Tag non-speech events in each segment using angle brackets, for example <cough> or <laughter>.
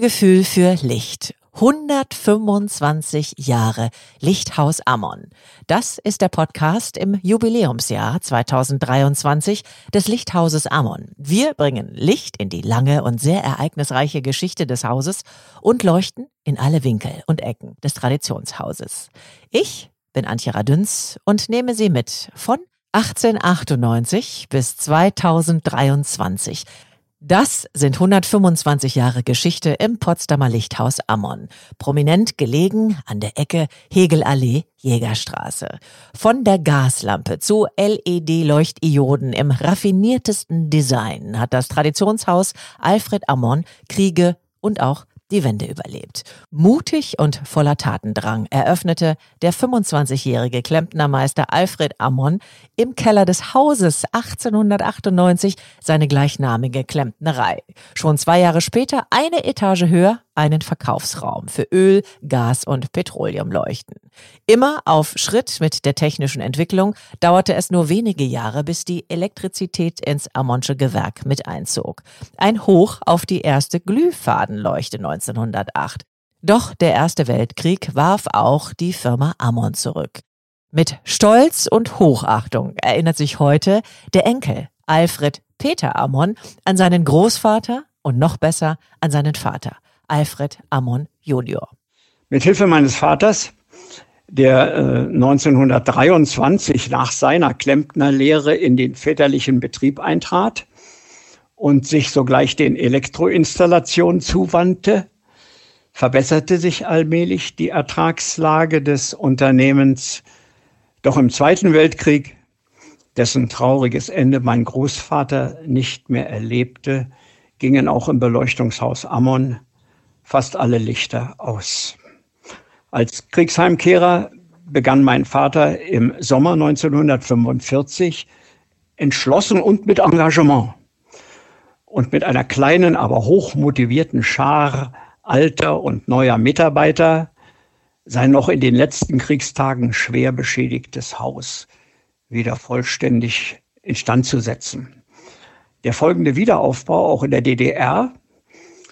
Gefühl für Licht. 125 Jahre Lichthaus Ammon. Das ist der Podcast im Jubiläumsjahr 2023 des Lichthauses Ammon. Wir bringen Licht in die lange und sehr ereignisreiche Geschichte des Hauses und leuchten in alle Winkel und Ecken des Traditionshauses. Ich bin Antje Radüns und nehme Sie mit von 1898 bis 2023 das sind 125 Jahre Geschichte im Potsdamer Lichthaus Ammon, prominent gelegen an der Ecke Hegelallee Jägerstraße. Von der Gaslampe zu LED-Leuchtioden im raffiniertesten Design hat das Traditionshaus Alfred Ammon Kriege und auch die Wende überlebt. Mutig und voller Tatendrang eröffnete der 25-jährige Klempnermeister Alfred Ammon im Keller des Hauses 1898 seine gleichnamige Klempnerei. Schon zwei Jahre später, eine Etage höher, einen Verkaufsraum für Öl, Gas und Petroleumleuchten. Immer auf Schritt mit der technischen Entwicklung dauerte es nur wenige Jahre, bis die Elektrizität ins Ammonsche Gewerk mit einzog. Ein Hoch auf die erste Glühfadenleuchte 1908. Doch der Erste Weltkrieg warf auch die Firma Ammon zurück. Mit Stolz und Hochachtung erinnert sich heute der Enkel Alfred Peter Ammon an seinen Großvater und noch besser an seinen Vater. Alfred Ammon Junior. Mit Hilfe meines Vaters, der äh, 1923 nach seiner Klempnerlehre in den väterlichen Betrieb eintrat und sich sogleich den Elektroinstallationen zuwandte, verbesserte sich allmählich die Ertragslage des Unternehmens. Doch im Zweiten Weltkrieg, dessen trauriges Ende mein Großvater nicht mehr erlebte, gingen auch im Beleuchtungshaus Ammon fast alle Lichter aus. Als Kriegsheimkehrer begann mein Vater im Sommer 1945 entschlossen und mit Engagement und mit einer kleinen, aber hochmotivierten Schar alter und neuer Mitarbeiter sein noch in den letzten Kriegstagen schwer beschädigtes Haus wieder vollständig instand zu setzen. Der folgende Wiederaufbau auch in der DDR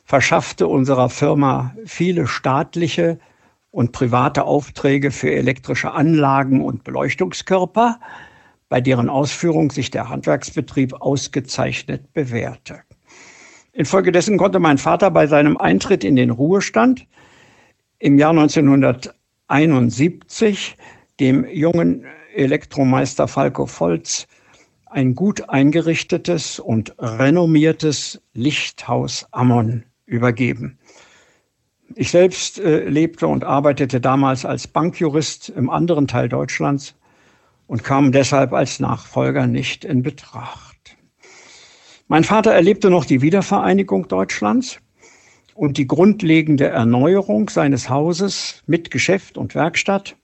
verschaffte unserer Firma viele staatliche und private Aufträge für elektrische Anlagen und Beleuchtungskörper, bei deren Ausführung sich der Handwerksbetrieb ausgezeichnet bewährte. Infolgedessen konnte mein Vater bei seinem Eintritt in den Ruhestand im Jahr 1971 dem jungen Elektromeister Falco Volz ein gut eingerichtetes und renommiertes Lichthaus Ammon übergeben. Ich selbst äh, lebte und arbeitete damals als Bankjurist im anderen Teil Deutschlands und kam deshalb als Nachfolger nicht in Betracht. Mein Vater erlebte noch die Wiedervereinigung Deutschlands und die grundlegende Erneuerung seines Hauses mit Geschäft und Werkstatt.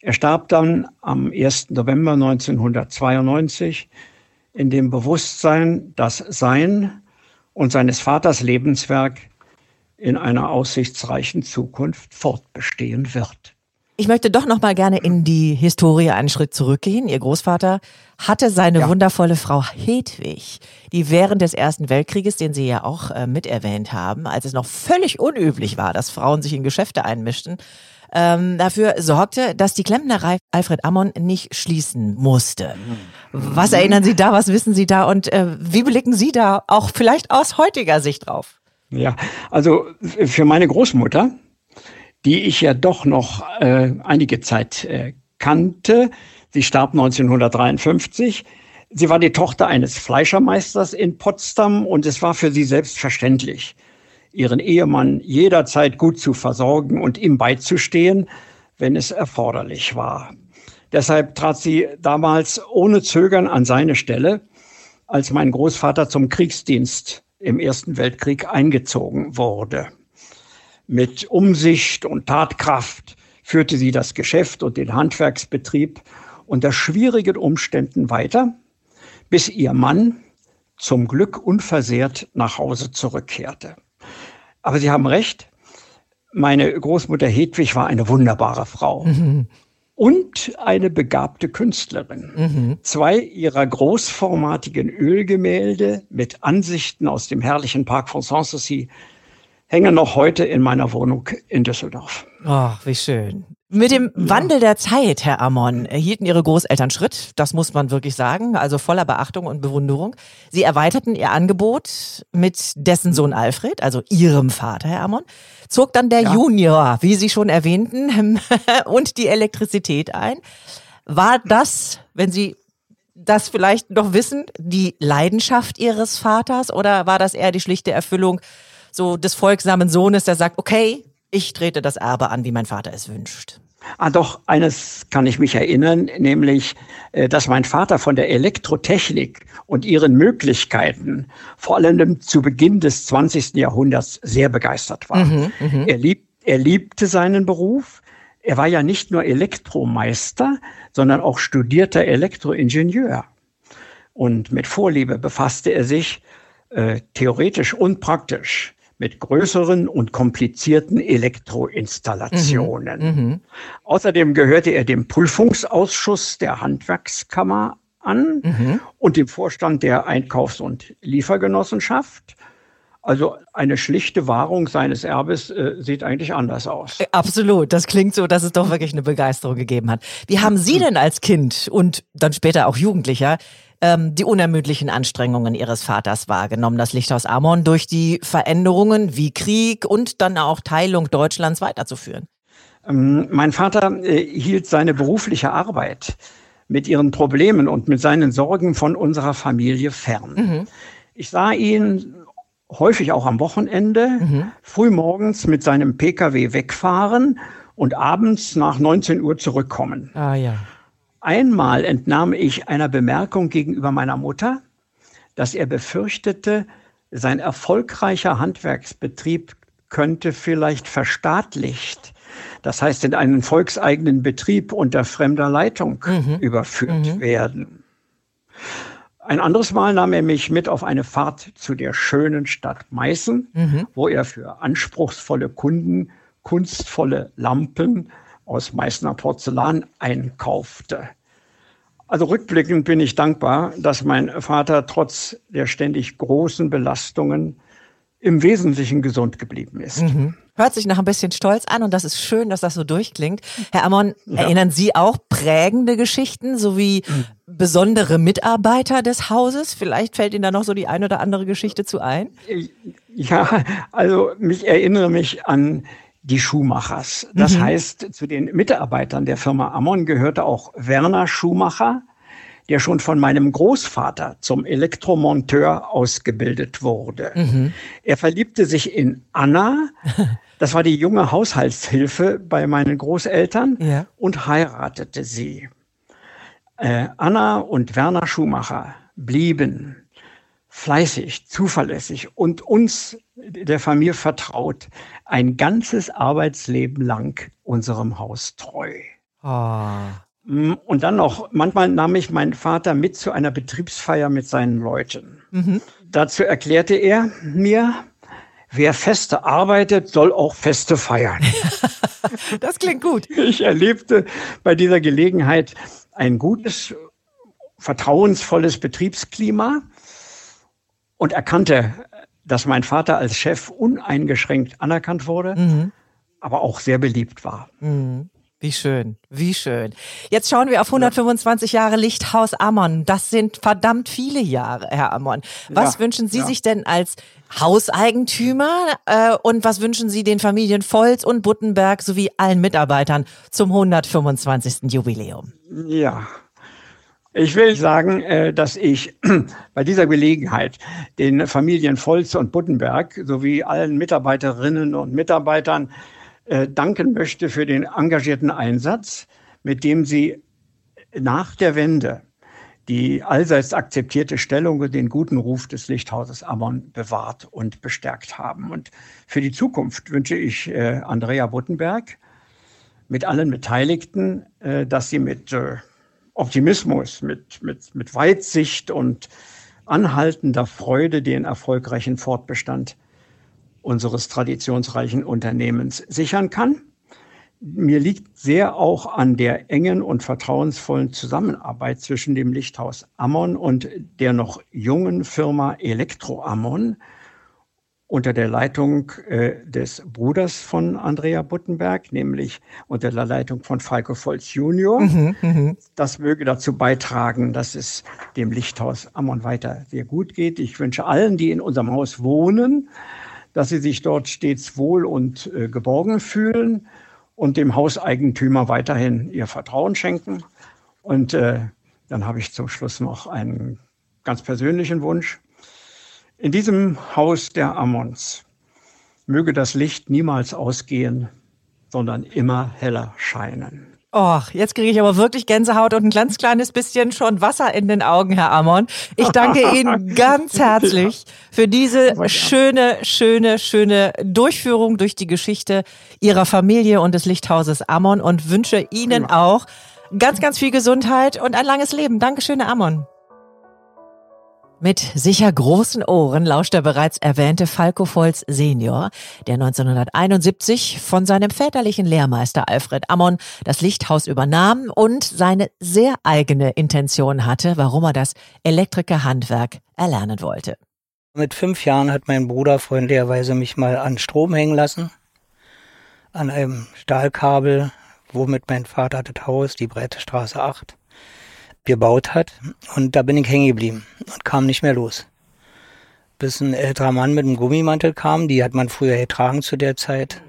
Er starb dann am 1. November 1992 in dem Bewusstsein, dass sein und seines Vaters Lebenswerk in einer aussichtsreichen Zukunft fortbestehen wird. Ich möchte doch noch mal gerne in die Historie einen Schritt zurückgehen. Ihr Großvater hatte seine ja. wundervolle Frau Hedwig, die während des Ersten Weltkrieges, den Sie ja auch äh, miterwähnt haben, als es noch völlig unüblich war, dass Frauen sich in Geschäfte einmischten, ähm, dafür sorgte, dass die Klempnerei Alfred Ammon nicht schließen musste. Was erinnern Sie da, was wissen Sie da und äh, wie blicken Sie da auch vielleicht aus heutiger Sicht drauf? Ja, also für meine Großmutter, die ich ja doch noch äh, einige Zeit äh, kannte, sie starb 1953, Sie war die Tochter eines Fleischermeisters in Potsdam und es war für sie selbstverständlich, ihren Ehemann jederzeit gut zu versorgen und ihm beizustehen, wenn es erforderlich war. Deshalb trat sie damals ohne Zögern an seine Stelle, als mein Großvater zum Kriegsdienst im Ersten Weltkrieg eingezogen wurde. Mit Umsicht und Tatkraft führte sie das Geschäft und den Handwerksbetrieb unter schwierigen Umständen weiter, bis ihr Mann zum Glück unversehrt nach Hause zurückkehrte. Aber Sie haben recht. Meine Großmutter Hedwig war eine wunderbare Frau. Mhm. Und eine begabte Künstlerin. Mhm. Zwei ihrer großformatigen Ölgemälde mit Ansichten aus dem herrlichen Park von Sanssouci hängen noch heute in meiner Wohnung in Düsseldorf. Ach, wie schön. Mit dem Wandel der Zeit, Herr Ammon, erhielten Ihre Großeltern Schritt, das muss man wirklich sagen, also voller Beachtung und Bewunderung. Sie erweiterten ihr Angebot mit dessen Sohn Alfred, also Ihrem Vater, Herr Ammon, zog dann der ja. Junior, wie Sie schon erwähnten, <laughs> und die Elektrizität ein. War das, wenn Sie das vielleicht noch wissen, die Leidenschaft Ihres Vaters oder war das eher die schlichte Erfüllung so des folgsamen Sohnes, der sagt, okay, ich trete das Erbe an, wie mein Vater es wünscht? Ah, doch, eines kann ich mich erinnern, nämlich, äh, dass mein Vater von der Elektrotechnik und ihren Möglichkeiten vor allem zu Beginn des 20. Jahrhunderts sehr begeistert war. Mhm, mhm, er, lieb, er liebte seinen Beruf. Er war ja nicht nur Elektromeister, sondern auch studierter Elektroingenieur. Und mit Vorliebe befasste er sich äh, theoretisch und praktisch mit größeren und komplizierten Elektroinstallationen. Mhm. Mhm. Außerdem gehörte er dem Prüfungsausschuss der Handwerkskammer an mhm. und dem Vorstand der Einkaufs- und Liefergenossenschaft. Also eine schlichte Wahrung seines Erbes äh, sieht eigentlich anders aus. Äh, absolut. Das klingt so, dass es doch wirklich eine Begeisterung gegeben hat. Wie haben Sie denn als Kind und dann später auch Jugendlicher ähm, die unermüdlichen Anstrengungen ihres Vaters wahrgenommen, das Lichthaus Amon durch die Veränderungen wie Krieg und dann auch Teilung Deutschlands weiterzuführen? Ähm, mein Vater äh, hielt seine berufliche Arbeit mit ihren Problemen und mit seinen Sorgen von unserer Familie fern. Mhm. Ich sah ihn häufig auch am Wochenende, mhm. frühmorgens mit seinem Pkw wegfahren und abends nach 19 Uhr zurückkommen. Ah ja. Einmal entnahm ich einer Bemerkung gegenüber meiner Mutter, dass er befürchtete, sein erfolgreicher Handwerksbetrieb könnte vielleicht verstaatlicht, das heißt in einen volkseigenen Betrieb unter fremder Leitung mhm. überführt mhm. werden. Ein anderes Mal nahm er mich mit auf eine Fahrt zu der schönen Stadt Meißen, mhm. wo er für anspruchsvolle Kunden kunstvolle Lampen aus Meißner Porzellan einkaufte. Also rückblickend bin ich dankbar, dass mein Vater trotz der ständig großen Belastungen im Wesentlichen gesund geblieben ist. Mhm. Hört sich nach ein bisschen Stolz an und das ist schön, dass das so durchklingt. Herr Ammon, ja. erinnern Sie auch prägende Geschichten sowie mhm. besondere Mitarbeiter des Hauses? Vielleicht fällt Ihnen da noch so die ein oder andere Geschichte zu ein? Ja, also ich erinnere mich an die Schuhmachers. Das mhm. heißt, zu den Mitarbeitern der Firma Ammon gehörte auch Werner Schumacher, der schon von meinem Großvater zum Elektromonteur ausgebildet wurde. Mhm. Er verliebte sich in Anna, <laughs> das war die junge Haushaltshilfe bei meinen Großeltern, ja. und heiratete sie. Äh, Anna und Werner Schumacher blieben fleißig, zuverlässig und uns der Familie vertraut, ein ganzes Arbeitsleben lang unserem Haus treu. Oh. Und dann noch, manchmal nahm ich meinen Vater mit zu einer Betriebsfeier mit seinen Leuten. Mhm. Dazu erklärte er mir, wer Feste arbeitet, soll auch Feste feiern. <laughs> das klingt gut. Ich erlebte bei dieser Gelegenheit ein gutes, vertrauensvolles Betriebsklima und erkannte, dass mein Vater als Chef uneingeschränkt anerkannt wurde, mhm. aber auch sehr beliebt war. Mhm. Wie schön, wie schön. Jetzt schauen wir auf 125 Jahre Lichthaus Ammon. Das sind verdammt viele Jahre, Herr Ammon. Was ja, wünschen Sie ja. sich denn als Hauseigentümer äh, und was wünschen Sie den Familien Volz und Buttenberg sowie allen Mitarbeitern zum 125. Jubiläum? Ja, ich will sagen, äh, dass ich <clears throat> bei dieser Gelegenheit den Familien Volz und Buttenberg sowie allen Mitarbeiterinnen und Mitarbeitern äh, danken möchte für den engagierten Einsatz, mit dem sie nach der Wende die allseits akzeptierte Stellung und den guten Ruf des Lichthauses Ammon bewahrt und bestärkt haben. Und für die Zukunft wünsche ich äh, Andrea Buttenberg mit allen Beteiligten, dass sie mit Optimismus, mit, mit, mit Weitsicht und anhaltender Freude den erfolgreichen Fortbestand unseres traditionsreichen Unternehmens sichern kann. Mir liegt sehr auch an der engen und vertrauensvollen Zusammenarbeit zwischen dem Lichthaus Ammon und der noch jungen Firma Elektro Ammon unter der Leitung äh, des Bruders von Andrea Buttenberg, nämlich unter der Leitung von Falco Volz Junior. Mhm, mh. Das möge dazu beitragen, dass es dem Lichthaus Ammon weiter sehr gut geht. Ich wünsche allen, die in unserem Haus wohnen, dass sie sich dort stets wohl und äh, geborgen fühlen und dem Hauseigentümer weiterhin ihr Vertrauen schenken. Und äh, dann habe ich zum Schluss noch einen ganz persönlichen Wunsch. In diesem Haus der Ammons möge das Licht niemals ausgehen, sondern immer heller scheinen. Och, jetzt kriege ich aber wirklich Gänsehaut und ein ganz kleines bisschen schon Wasser in den Augen, Herr Ammon. Ich danke <laughs> Ihnen ganz herzlich für diese schöne, schöne, schöne Durchführung durch die Geschichte Ihrer Familie und des Lichthauses Ammon und wünsche Ihnen auch ganz, ganz viel Gesundheit und ein langes Leben. Dankeschön, Herr Ammon. Mit sicher großen Ohren lauscht der bereits erwähnte Falco Volz Senior, der 1971 von seinem väterlichen Lehrmeister Alfred Ammon das Lichthaus übernahm und seine sehr eigene Intention hatte, warum er das Elektrikerhandwerk erlernen wollte. Mit fünf Jahren hat mein Bruder freundlicherweise mich mal an Strom hängen lassen, an einem Stahlkabel, womit mein Vater das Haus, die Breite Straße 8, gebaut hat. Und da bin ich hängen geblieben und kam nicht mehr los. Bis ein älterer Mann mit einem Gummimantel kam, die hat man früher getragen zu der Zeit.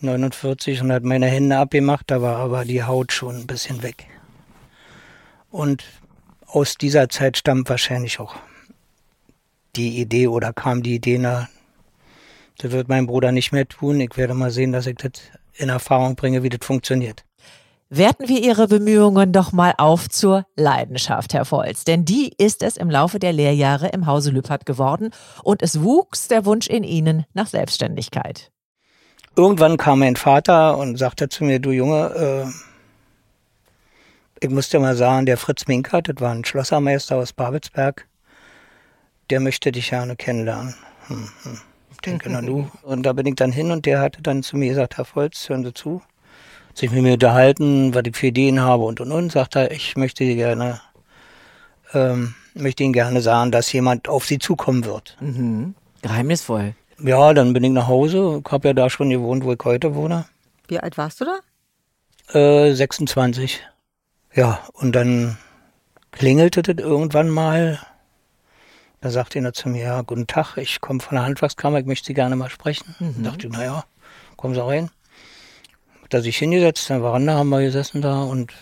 49 und hat meine Hände abgemacht, da war aber die Haut schon ein bisschen weg. Und aus dieser Zeit stammt wahrscheinlich auch die Idee oder kam die Idee, na, das wird mein Bruder nicht mehr tun. Ich werde mal sehen, dass ich das in Erfahrung bringe, wie das funktioniert. Werten wir Ihre Bemühungen doch mal auf zur Leidenschaft, Herr Volz. Denn die ist es im Laufe der Lehrjahre im Hause Lüppert geworden und es wuchs der Wunsch in Ihnen nach Selbstständigkeit. Irgendwann kam mein Vater und sagte zu mir, du Junge, äh, ich muss dir mal sagen, der Fritz Minkert, das war ein Schlossermeister aus Babelsberg, der möchte dich gerne kennenlernen. Hm, hm. Ich denke, na du. <laughs> Und da bin ich dann hin und der hatte dann zu mir gesagt, Herr Volz, hören Sie zu, sich mit mir unterhalten, was ich für Ideen habe und und und, sagt er, ich möchte gerne, ähm, möchte Ihnen gerne sagen, dass jemand auf Sie zukommen wird. Mhm. Geheimnisvoll. Ja, dann bin ich nach Hause, ich habe ja da schon gewohnt, wo ich heute wohne. Wie alt warst du da? Äh, 26. Ja, und dann klingelte das irgendwann mal. Da sagte er zu mir, ja, guten Tag, ich komme von der Handwerkskammer, ich möchte Sie gerne mal sprechen. Mhm. Da dachte ich, naja, kommen Sie rein hat er sich hingesetzt, in der Veranda haben wir gesessen da und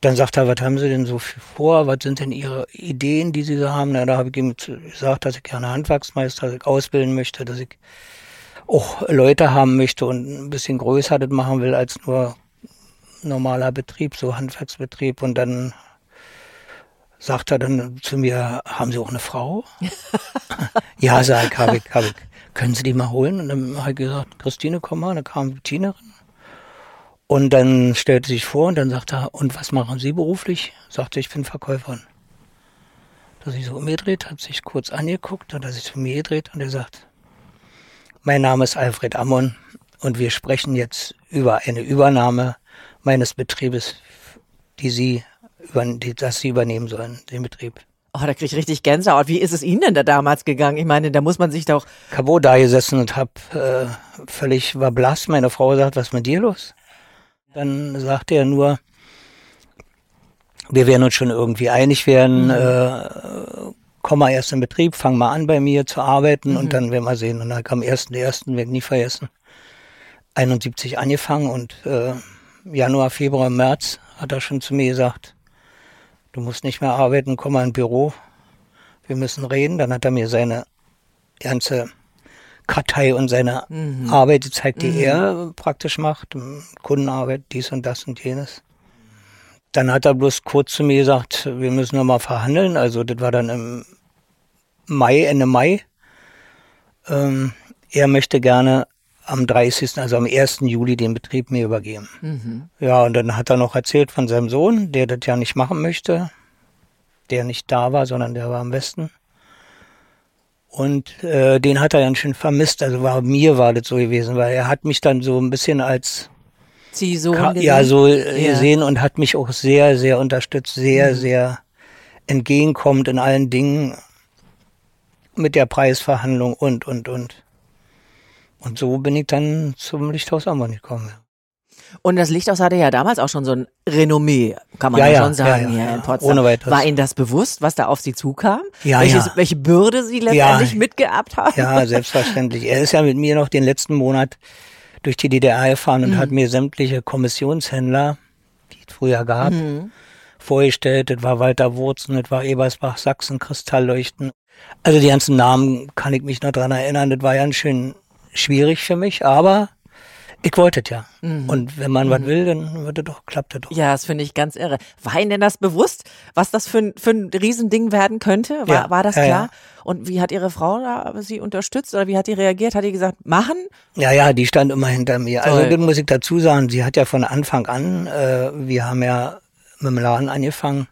dann sagt er, was haben Sie denn so vor? Was sind denn Ihre Ideen, die Sie so haben? Na, da habe ich ihm gesagt, dass ich gerne Handwerksmeister dass ich ausbilden möchte, dass ich auch Leute haben möchte und ein bisschen größer das machen will als nur normaler Betrieb, so Handwerksbetrieb. Und dann sagt er dann zu mir, haben Sie auch eine Frau? <laughs> ja, sag ich, habe ich, habe ich können Sie die mal holen? Und dann habe ich gesagt, Christine, komm mal. Dann kam die Tinerin. Und dann stellte sich vor und dann sagte er, und was machen Sie beruflich? Sagte, ich bin Verkäuferin. Dass ich so umgedreht, hat sich kurz angeguckt und dass ich zu mir gedreht und er sagt, mein Name ist Alfred Ammon und wir sprechen jetzt über eine Übernahme meines Betriebes, die Sie, über, die, dass Sie übernehmen sollen, den Betrieb. Oh, da krieg ich richtig Gänsehaut. Wie ist es Ihnen denn da damals gegangen? Ich meine, da muss man sich doch. Ich habe da gesessen und hab äh, völlig war blass. Meine Frau sagt, was ist mit dir los? Dann sagte er nur, wir werden uns schon irgendwie einig werden. Mhm. Äh, komm mal erst in Betrieb, fang mal an bei mir zu arbeiten mhm. und dann werden wir sehen. Und dann kam ersten ersten, werde nie vergessen. 71 angefangen und äh, Januar, Februar, März hat er schon zu mir gesagt, du musst nicht mehr arbeiten, komm mal ins Büro, wir müssen reden. Dann hat er mir seine ganze Kartei und seine mhm. Arbeit gezeigt, die mhm. er praktisch macht, Kundenarbeit, dies und das und jenes. Dann hat er bloß kurz zu mir gesagt, wir müssen nochmal verhandeln. Also das war dann im Mai, Ende Mai. Ähm, er möchte gerne am 30., also am 1. Juli den Betrieb mir übergeben. Mhm. Ja, und dann hat er noch erzählt von seinem Sohn, der das ja nicht machen möchte, der nicht da war, sondern der war am Westen. Und äh, den hat er ganz schön vermisst. Also war mir war das so gewesen, weil er hat mich dann so ein bisschen als Ziehsohn ja so äh, ja. gesehen und hat mich auch sehr, sehr unterstützt, sehr, mhm. sehr entgegenkommend in allen Dingen. mit der Preisverhandlung und, und, und. Und so bin ich dann zum Lichthaus Ammon gekommen. Ja. Und das Lichthaus hatte ja damals auch schon so ein Renommee, kann man ja, ja schon sagen, ja, hier in Potsdam. Ohne weiteres. War Ihnen das bewusst, was da auf Sie zukam? Ja, Welches, ja. Welche Bürde Sie letztendlich mitgeerbt haben? Ja, selbstverständlich. Er ist ja mit mir noch den letzten Monat durch die DDR gefahren und mhm. hat mir sämtliche Kommissionshändler, die es früher gab, mhm. vorgestellt. Das war Walter Wurzen, das war Ebersbach, Sachsen, Kristallleuchten. Also die ganzen Namen kann ich mich noch dran erinnern. Das war ganz schön schwierig für mich, aber ich wollte es ja. Mhm. Und wenn man mhm. was will, dann wird es doch, klappt es doch. Ja, das finde ich ganz irre. War Ihnen denn das bewusst, was das für ein, für ein Riesending werden könnte? War, ja. war das klar? Ja, ja. Und wie hat Ihre Frau da Sie unterstützt oder wie hat die reagiert? Hat die gesagt, machen? Ja, ja, die stand immer hinter mir. Also, Toll. Also das muss ich dazu sagen, sie hat ja von Anfang an, äh, wir haben ja mit dem Laden angefangen,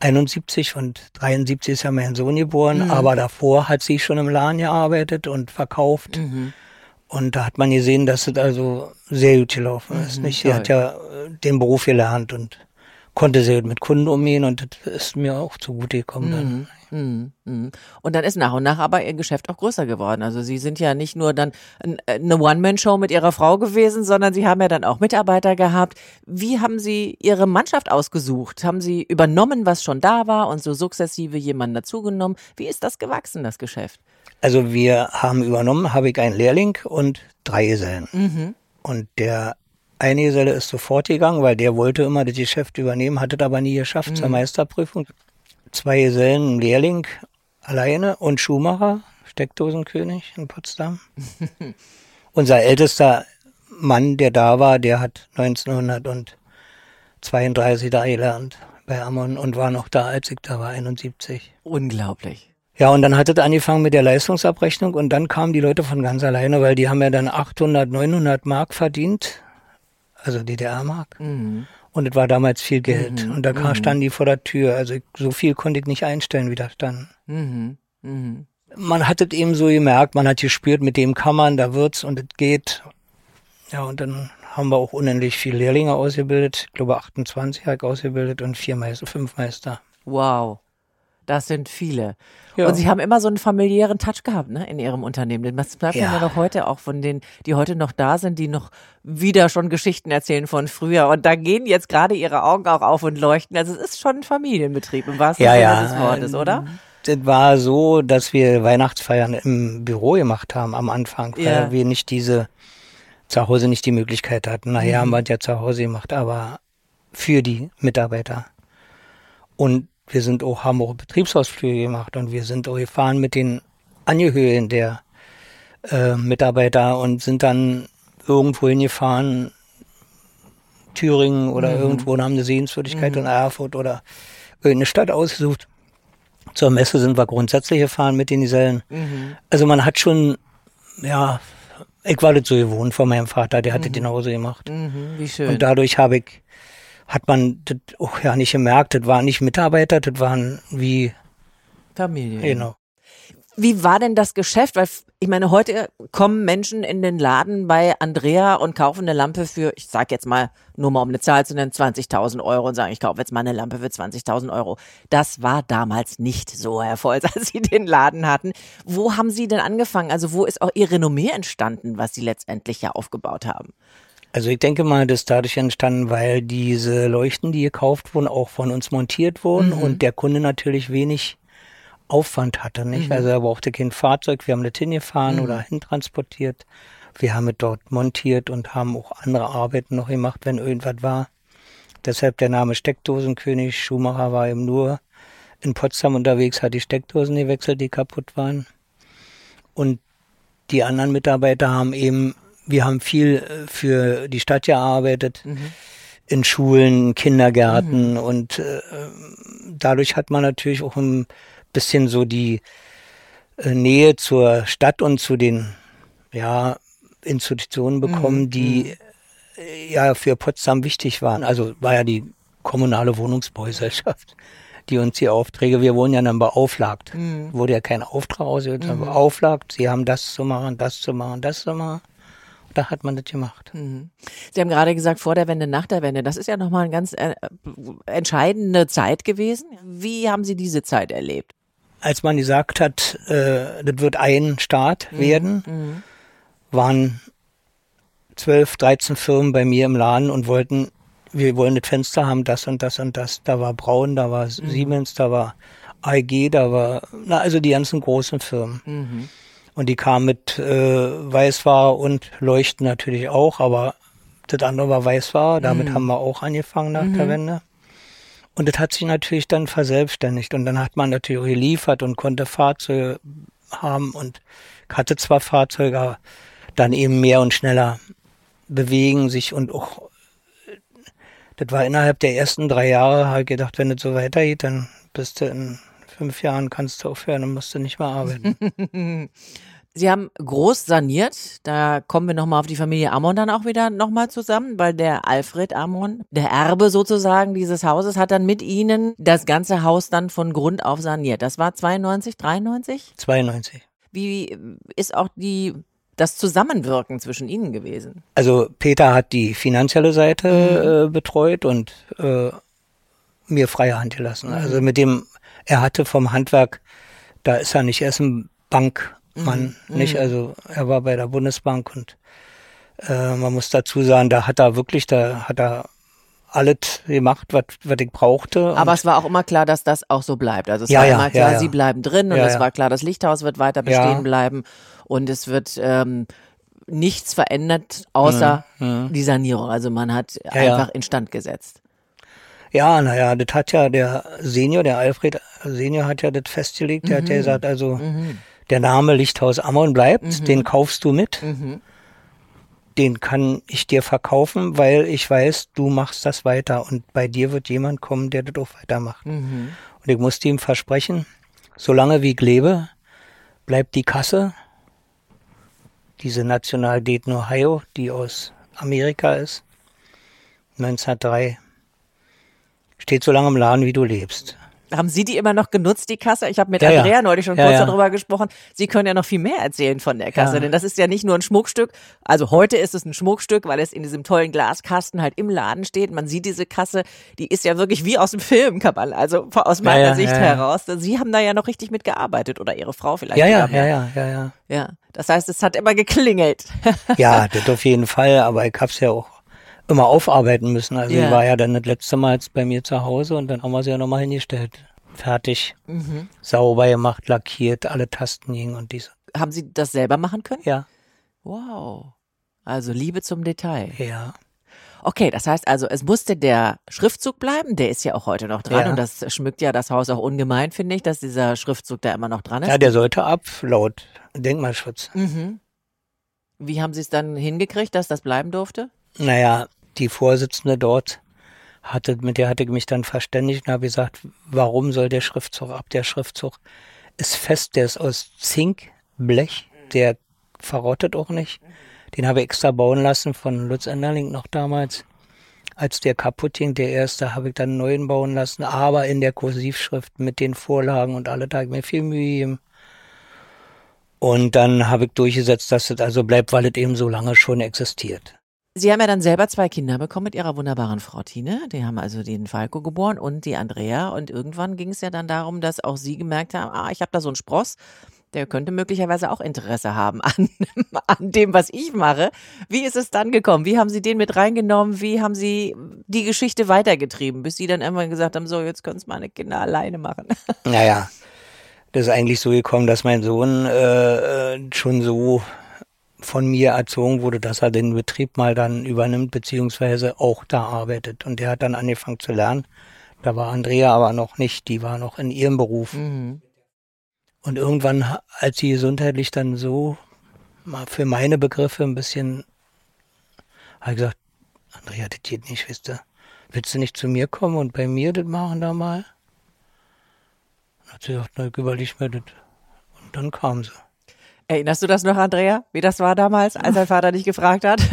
71 und 73 ist ja mein Sohn geboren, mhm. aber davor hat sie schon im Laden gearbeitet und verkauft. Mhm. Und da hat man gesehen, dass es also sehr gut gelaufen ist. Mhm, nicht? Sie hat ja äh, den Beruf gelernt und konnte sehr gut mit Kunden umgehen und das ist mir auch zugute gekommen. Mhm, mh, Und dann ist nach und nach aber ihr Geschäft auch größer geworden. Also sie sind ja nicht nur dann eine One-Man-Show mit ihrer Frau gewesen, sondern sie haben ja dann auch Mitarbeiter gehabt. Wie haben sie ihre Mannschaft ausgesucht? Haben sie übernommen, was schon da war und so sukzessive jemanden dazugenommen? Wie ist das gewachsen, das Geschäft? Also wir haben übernommen, habe ich einen Lehrling und drei Gesellen. Mhm. Und der eine Geselle ist sofort gegangen, weil der wollte immer das Geschäft übernehmen, hat es aber nie geschafft mhm. zur Meisterprüfung. Zwei Gesellen, Lehrling alleine und Schuhmacher, Steckdosenkönig in Potsdam. <laughs> Unser ältester Mann, der da war, der hat 1932 da gelernt bei Ammon und war noch da, als ich da war, 71. Unglaublich. Ja, und dann hat es angefangen mit der Leistungsabrechnung und dann kamen die Leute von ganz alleine, weil die haben ja dann 800, 900 Mark verdient, also DDR-Mark. Mhm. Und es war damals viel Geld. Mhm. Und da mhm. standen die vor der Tür. Also so viel konnte ich nicht einstellen, wie da standen. Mhm. Mhm. Man hat es eben so gemerkt, man hat gespürt, mit dem kann man, da wird's und es geht. Ja, und dann haben wir auch unendlich viele Lehrlinge ausgebildet. Ich glaube 28 habe ich ausgebildet und vier Meister, fünf Meister. Wow. Das sind viele. Ja. Und sie haben immer so einen familiären Touch gehabt, ne, in ihrem Unternehmen. Das bleibt ja. ja noch heute auch von denen, die heute noch da sind, die noch wieder schon Geschichten erzählen von früher. Und da gehen jetzt gerade ihre Augen auch auf und leuchten. Also es ist schon ein Familienbetrieb im wahrsten ja, Sinne ja. des Wortes, oder? Das war so, dass wir Weihnachtsfeiern im Büro gemacht haben am Anfang, weil ja. wir nicht diese zu Hause nicht die Möglichkeit hatten. Nachher mhm. haben wir es ja zu Hause gemacht, aber für die Mitarbeiter. Und wir sind auch, haben auch Betriebsausflüge gemacht und wir sind auch gefahren mit den Angehörigen der äh, Mitarbeiter und sind dann irgendwo hingefahren, Thüringen oder mhm. irgendwo und haben eine Sehenswürdigkeit mhm. in Erfurt oder irgendeine Stadt ausgesucht. Zur Messe sind wir grundsätzlich gefahren mit den Gesellen. Mhm. Also man hat schon, ja, ich war das so gewohnt von meinem Vater, der hat das mhm. genauso gemacht. Mhm, wie schön. Und dadurch habe ich hat man das auch ja nicht gemerkt. Das waren nicht Mitarbeiter, das waren wie Familie. Genau. Wie war denn das Geschäft? Weil ich meine, heute kommen Menschen in den Laden bei Andrea und kaufen eine Lampe für, ich sag jetzt mal, nur mal um eine Zahl zu nennen, 20.000 Euro und sagen, ich kaufe jetzt mal eine Lampe für 20.000 Euro. Das war damals nicht so, Herr Volz, <laughs> als Sie den Laden hatten. Wo haben Sie denn angefangen? Also wo ist auch Ihr Renommee entstanden, was Sie letztendlich ja aufgebaut haben? Also ich denke mal, das ist dadurch entstanden, weil diese Leuchten, die gekauft wurden, auch von uns montiert wurden mhm. und der Kunde natürlich wenig Aufwand hatte, nicht? Mhm. Also er brauchte kein Fahrzeug, wir haben das hingefahren mhm. oder hintransportiert. Wir haben es dort montiert und haben auch andere Arbeiten noch gemacht, wenn irgendwas war. Deshalb der Name Steckdosenkönig. Schumacher war eben nur in Potsdam unterwegs, hat die Steckdosen gewechselt, die kaputt waren. Und die anderen Mitarbeiter haben eben wir haben viel äh, für die Stadt gearbeitet, mhm. in Schulen, Kindergärten mhm. und äh, dadurch hat man natürlich auch ein bisschen so die äh, Nähe zur Stadt und zu den ja, Institutionen bekommen, mhm. die mhm. äh, ja für Potsdam wichtig waren. Also war ja die kommunale Wohnungsbaugesellschaft die uns die Aufträge, wir wurden ja dann beauflagt. Mhm. Wurde ja kein Auftrag ausgeübt, sondern mhm. beauflagt, sie haben das zu machen, das zu machen, das zu machen da hat man das gemacht. Mhm. Sie haben gerade gesagt, vor der Wende, nach der Wende. Das ist ja nochmal eine ganz äh, entscheidende Zeit gewesen. Wie haben Sie diese Zeit erlebt? als man gesagt hat, äh, das wird ein Staat Mhm. werden, waren 12, 13 Firmen bei mir im Laden und wollten, wir wollen das Fenster haben, das und das und das. Da war Braun, da war Siemens, da war AEG, da war, na, also die ganzen großen Firmen. Und die kamen mit äh, Weißware und Leuchten natürlich auch, aber das andere war Weißware, damit haben wir auch angefangen nach der Wende. Und das hat sich natürlich dann verselbstständigt. Und dann hat man natürlich auch geliefert und konnte Fahrzeuge haben und hatte zwar Fahrzeuge, aber dann eben mehr und schneller bewegen sich und auch, das war innerhalb der ersten drei Jahre, habe ich gedacht, wenn das so weitergeht, dann bist du in fünf Jahren, kannst du aufhören und musst du nicht mehr arbeiten. <laughs> Sie haben groß saniert. Da kommen wir nochmal auf die Familie Amon dann auch wieder nochmal zusammen, weil der Alfred Amon, der Erbe sozusagen dieses Hauses, hat dann mit Ihnen das ganze Haus dann von Grund auf saniert. Das war 92, 93? 92. Wie ist auch die, das Zusammenwirken zwischen Ihnen gewesen? Also Peter hat die finanzielle Seite äh, betreut und äh, mir freie Hand gelassen. Also mit dem, er hatte vom Handwerk, da ist er nicht, er ist ein Bankmann, nicht? Also er war bei der Bundesbank und äh, man muss dazu sagen, da hat er wirklich, da hat er alles gemacht, was was ich brauchte. Aber es war auch immer klar, dass das auch so bleibt. Also es Ja, war ja, immer klar, ja. Sie bleiben drin und es war klar, das Lichthaus wird weiter bestehen bleiben und es wird ähm, nichts verändert, außer die Sanierung. Also man hat Mhm, einfach instand gesetzt. Ja, naja, das hat ja der Senior, der Alfred Senior hat ja das festgelegt. Der hat ja gesagt, also der Name Lichthaus Ammon bleibt, den kaufst du mit. Den kann ich dir verkaufen, weil ich weiß, du machst das weiter und bei dir wird jemand kommen, der das auch weitermacht. Und ich musste ihm versprechen, solange wie ich lebe, bleibt die Kasse, diese National Dayton Ohio, die aus Amerika ist, 1903, steht so lange im Laden, wie du lebst. Haben Sie die immer noch genutzt, die Kasse? Ich habe mit Ja, ja. Andrea neulich schon Ja, kurz ja. darüber gesprochen. Sie können ja noch viel mehr erzählen von der Kasse, Ja. denn das ist ja nicht nur ein Schmuckstück. Also heute ist es ein Schmuckstück, weil es in diesem tollen Glaskasten halt im Laden steht. Man sieht diese Kasse, die ist ja wirklich wie aus dem Film, kann man, also aus meiner ja, Sicht ja, ja. heraus. Sie haben da ja noch richtig mitgearbeitet oder Ihre Frau vielleicht. Ja, ja, ja, ja, ja, ja. Ja, das heißt, es hat immer geklingelt. Ja, das auf jeden Fall, aber ich hab's ja auch immer aufarbeiten müssen. Also Ja. ich war ja dann das letzte Mal jetzt bei mir zu Hause und dann haben wir sie ja nochmal hingestellt. Fertig. Mhm. Sauber gemacht, lackiert, alle Tasten hingen und dies. haben Sie das selber machen können? Ja, Wow. Also Liebe zum Detail. ja. Okay, das heißt also, es musste der Schriftzug bleiben, der ist ja auch heute noch dran Ja. und das schmückt ja das Haus auch ungemein, finde ich, dass dieser Schriftzug da immer noch dran ist. Ja, der sollte ab, laut Denkmalschutz. mhm. Wie haben Sie es dann hingekriegt, dass das bleiben durfte? Naja, die Vorsitzende dort hatte, mit der hatte ich mich dann verständigt und habe gesagt, warum soll der Schriftzug ab? Der Schriftzug ist fest, der ist aus Zink, Blech, der verrottet auch nicht. Den habe ich extra bauen lassen von Lutz Enderling noch damals. Als der kaputt ging, der erste, habe ich dann einen neuen bauen lassen, aber in der Kursivschrift mit den Vorlagen und alle Tage mir viel Mühe. Und dann habe ich durchgesetzt, dass es also bleibt, weil es eben so lange schon existiert. Sie haben ja dann selber zwei Kinder bekommen mit Ihrer wunderbaren Frau Tine. Die haben also den Falco geboren und die Andrea. Und irgendwann ging es ja dann darum, dass auch Sie gemerkt haben, ah, ich habe da so einen Spross. Der könnte möglicherweise auch Interesse haben an, <laughs> an dem, was ich mache. Wie ist es dann gekommen? Wie haben Sie den mit reingenommen? Wie haben Sie die Geschichte weitergetrieben, bis Sie dann irgendwann gesagt haben, so, jetzt können es meine Kinder alleine machen? <laughs> Naja, das ist eigentlich so gekommen, dass mein Sohn äh, äh, schon so von mir erzogen wurde, dass er den Betrieb mal dann übernimmt, beziehungsweise auch da arbeitet. Und der hat dann angefangen zu lernen. Da war Andrea aber noch nicht, die war noch in ihrem Beruf. Mhm. Und irgendwann, als sie gesundheitlich dann so mal für meine Begriffe ein bisschen, habe ich gesagt, Andrea, das geht nicht, wisst ihr. Willst du nicht zu mir kommen und bei mir das machen da mal? Dann hat sie gesagt, na, ich überleg mir das. Und dann kam sie. Erinnerst du das noch, Andrea? Wie das war damals, als dein Vater dich gefragt hat? <laughs>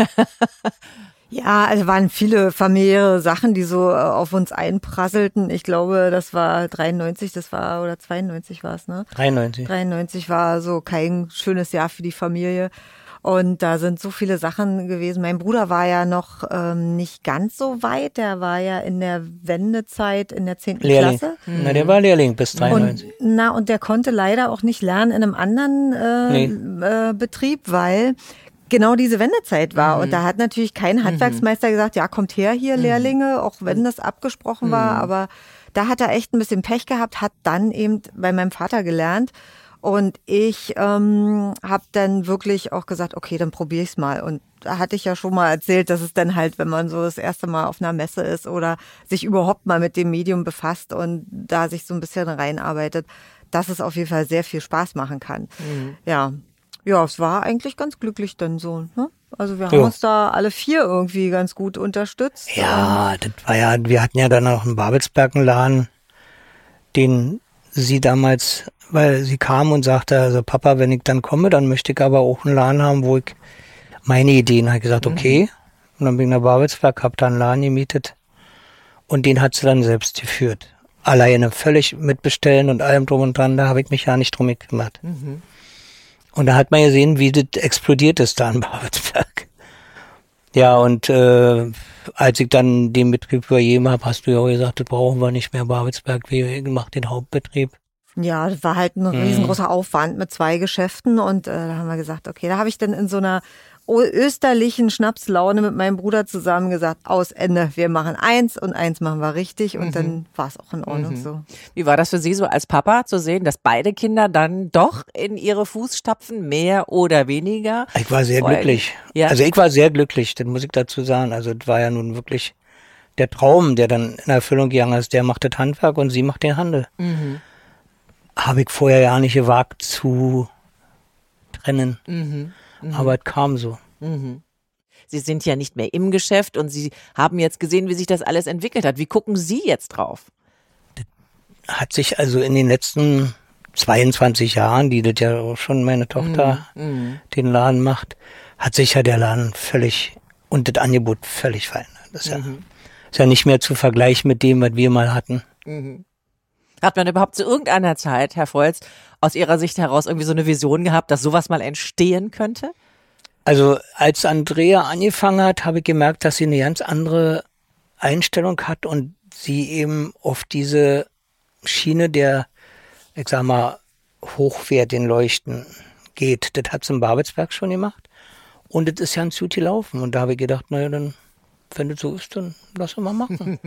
Ja, also waren viele familiäre Sachen, die so äh, auf uns einprasselten. Ich glaube, das war 93, das war, oder 92 war es, ne? 93. 93 war so kein schönes Jahr für die Familie. Und da sind so viele Sachen gewesen. Mein Bruder war ja noch ähm, nicht ganz so weit. Der war ja in der Wendezeit in der 10. Lehrling. Klasse. Na, der war Lehrling bis 93. Und, na, und der konnte leider auch nicht lernen in einem anderen äh, äh, Betrieb, weil genau diese Wendezeit war. Und da hat natürlich kein Handwerksmeister gesagt, ja, kommt her hier, Lehrlinge, auch wenn das abgesprochen war. Aber da hat er echt ein bisschen Pech gehabt, hat dann eben bei meinem Vater gelernt. Und ich ähm, habe dann wirklich auch gesagt, okay, dann probiere ich's mal. Und da hatte ich ja schon mal erzählt, dass es dann halt, wenn man so das erste Mal auf einer Messe ist oder sich überhaupt mal mit dem Medium befasst und da sich so ein bisschen reinarbeitet, dass es auf jeden Fall sehr viel Spaß machen kann. Ja. Ja, es war eigentlich ganz glücklich dann so. Ne? Also wir haben Ja. uns da alle vier irgendwie ganz gut unterstützt. Ja, das war ja, wir hatten ja dann noch einen Babelsbergenladen, den sie damals, weil sie kam und sagte, also Papa, wenn ich dann komme, dann möchte ich aber auch einen Laden haben, wo ich meine Ideen, habe ich gesagt, okay. Und dann bin ich nach Babelsberg, hab da einen Laden gemietet und den hat sie dann selbst geführt. Alleine, völlig mitbestellen und allem drum und dran, da habe ich mich ja nicht drum gekümmert. Und da hat man gesehen, wie das explodiert ist da in <laughs> Babelsberg. Ja, und äh, als ich dann den Betrieb übergeben habe, hast du ja auch gesagt, das brauchen wir nicht mehr, Babelsberg, wir machen den Hauptbetrieb. Ja, das war halt ein Mhm. riesengroßer Aufwand mit zwei Geschäften und äh, da haben wir gesagt, okay, da habe ich dann in so einer österlichen Schnapslaune mit meinem Bruder zusammen gesagt, aus Ende, wir machen eins und eins machen wir richtig und dann war es auch in Ordnung so. Wie war das für Sie so als Papa zu sehen, dass beide Kinder dann doch in ihre Fußstapfen mehr oder weniger? Ich war sehr allem- glücklich. Ja. Also ich war sehr glücklich, das muss ich dazu sagen. Also das war ja nun wirklich der Traum, der dann in Erfüllung gegangen ist. Der macht das Handwerk und sie macht den Handel. Mhm. Habe ich vorher ja nicht gewagt zu trennen. Mhm. Aber es kam so. Sie sind ja nicht mehr im Geschäft und Sie haben jetzt gesehen, wie sich das alles entwickelt hat. Wie gucken Sie jetzt drauf? hat sich also in den letzten 22 Jahren, die das ja auch schon meine Tochter den Laden macht, hat sich ja der Laden völlig und das Angebot völlig verändert. Das ist, ja, ist ja nicht mehr zu vergleichen mit dem, was wir mal hatten. Hat man überhaupt zu irgendeiner Zeit, Herr Volz, aus Ihrer Sicht heraus irgendwie so eine Vision gehabt, dass sowas mal entstehen könnte? Also als Andrea angefangen hat, habe ich gemerkt, dass sie eine ganz andere Einstellung hat und sie eben auf diese Schiene der, ich sag mal, hochwertigen Leuchten geht. Das hat sie in Babelsberg schon gemacht. Und das ist ja ein Zuti laufen. Und da habe ich gedacht, naja, dann, wenn das so ist, dann lass mal machen.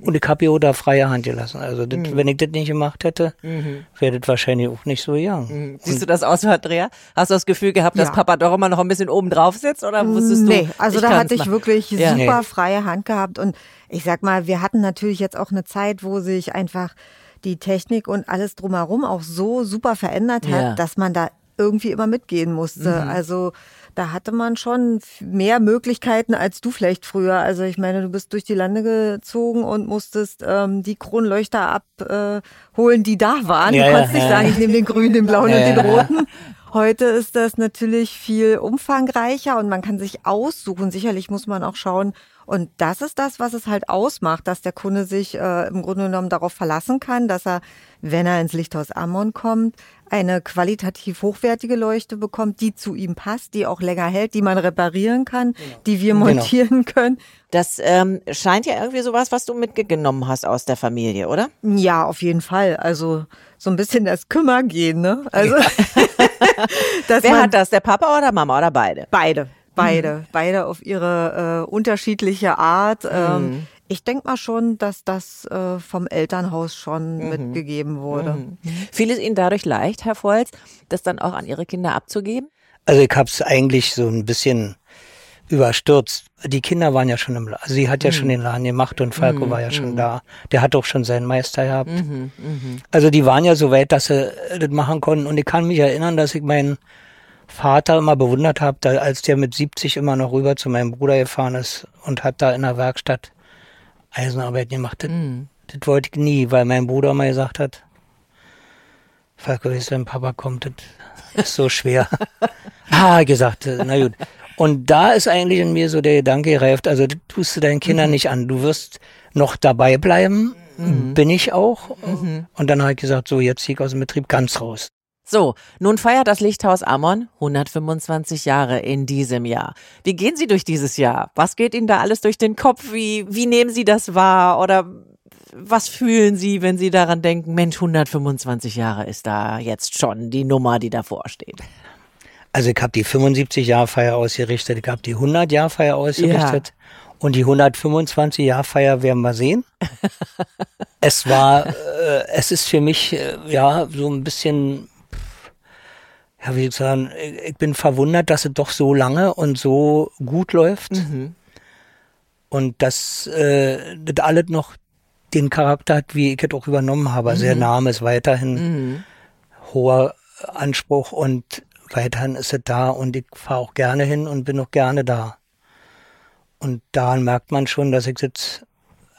und ich habe ihr auch da freie Hand gelassen. Also das, wenn ich das nicht gemacht hätte, wäre das wahrscheinlich auch nicht so gegangen. Siehst du das aus, Andrea? Hast du das Gefühl gehabt, dass Ja. Papa doch immer noch ein bisschen oben drauf sitzt? Oder wusstest du? Nee, also da hatte ich machen? wirklich Ja. super Nee. freie Hand gehabt und ich sag mal, wir hatten natürlich jetzt auch eine Zeit, wo sich einfach die Technik und alles drumherum auch so super verändert hat, Ja. Mhm. dass man da irgendwie immer mitgehen musste. Also da hatte man schon mehr Möglichkeiten als du vielleicht früher. Also ich meine, du bist durch die Lande gezogen und musstest ähm, die Kronleuchter abholen, äh, die da waren. Ja, du ja, konntest nicht ja. sagen, ich nehme den grünen, den blauen Ja, und den ja. roten. Heute ist das natürlich viel umfangreicher und man kann sich aussuchen. Sicherlich muss man auch schauen. Und das ist das, was es halt ausmacht, dass der Kunde sich äh, im Grunde genommen darauf verlassen kann, dass er, wenn er ins Lichthaus Ammon kommt, eine qualitativ hochwertige Leuchte bekommt, die zu ihm passt, die auch länger hält, die man reparieren kann, die wir montieren können. Das ähm, scheint ja irgendwie sowas, was du mitgenommen hast aus der Familie, oder? Ja, auf jeden Fall. Also so ein bisschen das Kümmergehen, ne? Also <laughs> Wer hat das? Der Papa oder Mama oder beide? beide, beide, beide auf ihre äh, unterschiedliche Art. Ähm, ich denke mal schon, dass das äh, vom Elternhaus schon mitgegeben wurde. Fiel es Ihnen dadurch leicht, Herr Volz, das dann auch an Ihre Kinder abzugeben? Also ich habe es eigentlich so ein bisschen überstürzt. Die Kinder waren ja schon im Laden. Also sie hat ja schon den Laden gemacht und Falco war ja schon da. Der hat auch schon seinen Meister gehabt. Also die waren ja so weit, dass sie das machen konnten. Und ich kann mich erinnern, dass ich meinen Vater immer bewundert habe, da, als der mit 70 immer noch rüber zu meinem Bruder gefahren ist und hat da in der Werkstatt Eisenarbeit gemacht. Das, das wollte ich nie, weil mein Bruder immer gesagt hat, Falco, wenn dein Papa kommt, das ist so schwer. <laughs> ah, gesagt, na gut. Und da ist eigentlich in mir so der Gedanke gereift, also das tust du deinen Kindern nicht an. Du wirst noch dabei bleiben, bin ich auch. Und dann habe ich gesagt, so jetzt zieh ich aus dem Betrieb ganz raus. So, nun feiert das Lichthaus Ammon 125 Jahre in diesem Jahr. Wie gehen Sie durch dieses Jahr? Was geht Ihnen da alles durch den Kopf? Wie, wie nehmen Sie das wahr? Oder was fühlen Sie, wenn Sie daran denken, Mensch, 125 Jahre ist da jetzt schon die Nummer, die davor steht? Also ich habe die 75-Jahr-Feier ausgerichtet, ich habe die 100-Jahr-Feier ausgerichtet. Ja. Und die 125-Jahr-Feier werden wir sehen. <laughs> es war, äh, es ist für mich, äh, ja, so ein bisschen ja, wie ich sagen, ich bin verwundert, dass es doch so lange und so gut läuft. Mhm. Und dass äh, das alles noch den Charakter hat, wie ich es auch übernommen habe. Also mhm. der Name ist weiterhin mhm. hoher Anspruch und weiterhin ist es da und ich fahre auch gerne hin und bin auch gerne da. Und daran merkt man schon, dass ich es jetzt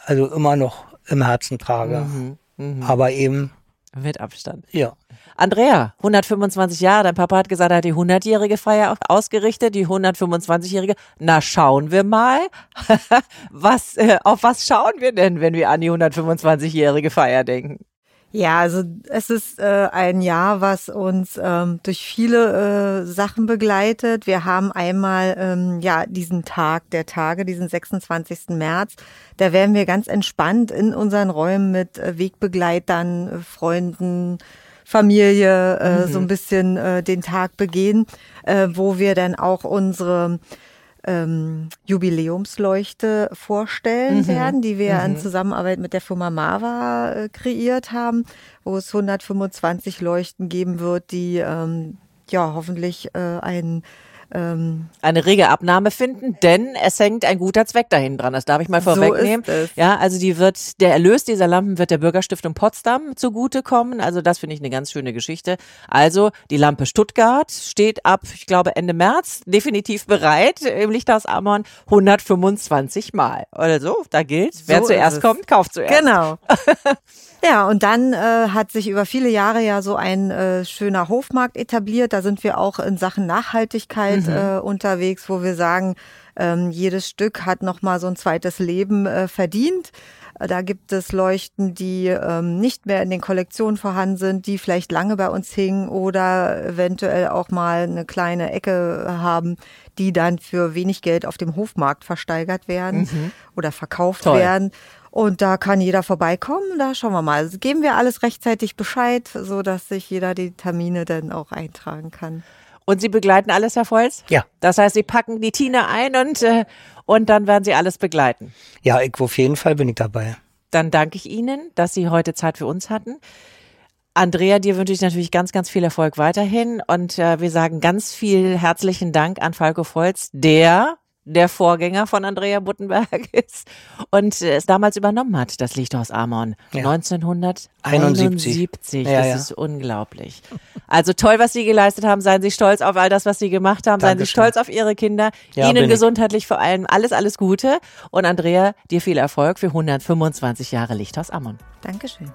also immer noch im Herzen trage. Mhm. mhm. Aber eben mit Abstand. Ja. Andrea, 125 Jahre, dein Papa hat gesagt, er hat die 100-jährige Feier ausgerichtet, die 125-jährige. Na, schauen wir mal. <laughs> was, äh, auf was schauen wir denn, wenn wir an die 125-jährige Feier denken? Ja, also es ist äh, ein Jahr, was uns ähm, durch viele äh, Sachen begleitet. Wir haben einmal ähm, ja diesen Tag der Tage, diesen 26. März. Da werden wir ganz entspannt in unseren Räumen mit äh, Wegbegleitern, äh, Freunden, Familie äh, mhm. so ein bisschen äh, den Tag begehen, äh, wo wir dann auch unsere ähm, Jubiläumsleuchte vorstellen mhm. werden, die wir mhm. in Zusammenarbeit mit der Firma Mava äh, kreiert haben, wo es 125 Leuchten geben wird, die ähm, ja hoffentlich äh, einen ähm, eine rege Abnahme finden, denn es hängt ein guter Zweck dahin dran. Das darf ich mal vorwegnehmen. So ja, also die wird, der Erlös dieser Lampen wird der Bürgerstiftung Potsdam zugutekommen. Also das finde ich eine ganz schöne Geschichte. Also die Lampe Stuttgart steht ab, ich glaube Ende März definitiv bereit im Lichthaus Amon 125 Mal. Also da gilt, wer so zuerst kommt, kauft zuerst. Genau. <laughs> Ja, und dann äh, hat sich über viele Jahre ja so ein äh, schöner Hofmarkt etabliert. Da sind wir auch in Sachen Nachhaltigkeit mhm. äh, unterwegs, wo wir sagen, ähm, jedes Stück hat nochmal so ein zweites Leben äh, verdient. Da gibt es Leuchten, die ähm, nicht mehr in den Kollektionen vorhanden sind, die vielleicht lange bei uns hingen oder eventuell auch mal eine kleine Ecke haben, die dann für wenig Geld auf dem Hofmarkt versteigert werden mhm. oder verkauft Toll. werden. Und da kann jeder vorbeikommen. Da schauen wir mal. Also geben wir alles rechtzeitig Bescheid, so dass sich jeder die Termine dann auch eintragen kann. Und Sie begleiten alles, Herr Volz? Ja. Das heißt, Sie packen die Tina ein und, äh, und dann werden Sie alles begleiten. Ja, ich, auf jeden Fall bin ich dabei. Dann danke ich Ihnen, dass Sie heute Zeit für uns hatten. Andrea, dir wünsche ich natürlich ganz, ganz viel Erfolg weiterhin und äh, wir sagen ganz viel herzlichen Dank an Falco Volz, der der Vorgänger von Andrea Buttenberg <laughs> ist und es damals übernommen hat, das Lichthaus Amon. Ja. 1971. Ja, das ja. ist unglaublich. Also toll, was Sie geleistet haben. Seien Sie stolz auf all das, was Sie gemacht haben. Seien Sie stolz auf Ihre Kinder. Ihnen gesundheitlich ich. vor allem alles, alles Gute. Und Andrea, dir viel Erfolg für 125 Jahre Lichthaus Amon. Dankeschön.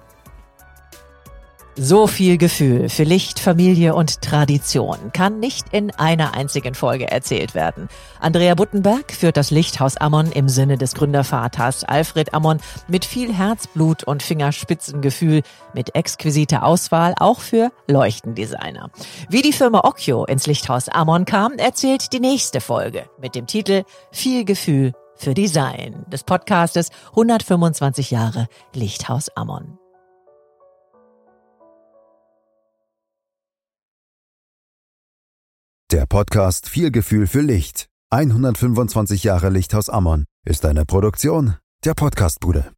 So viel Gefühl für Licht, Familie und Tradition kann nicht in einer einzigen Folge erzählt werden. Andrea Buttenberg führt das Lichthaus Ammon im Sinne des Gründervaters Alfred Ammon mit viel Herzblut und Fingerspitzengefühl, mit exquisiter Auswahl auch für Leuchtendesigner. Wie die Firma Occhio ins Lichthaus Ammon kam, erzählt die nächste Folge mit dem Titel Viel Gefühl für Design des Podcastes 125 Jahre Lichthaus Ammon. Der Podcast Viel Gefühl für Licht. 125 Jahre Lichthaus Ammon ist eine Produktion der Podcastbude.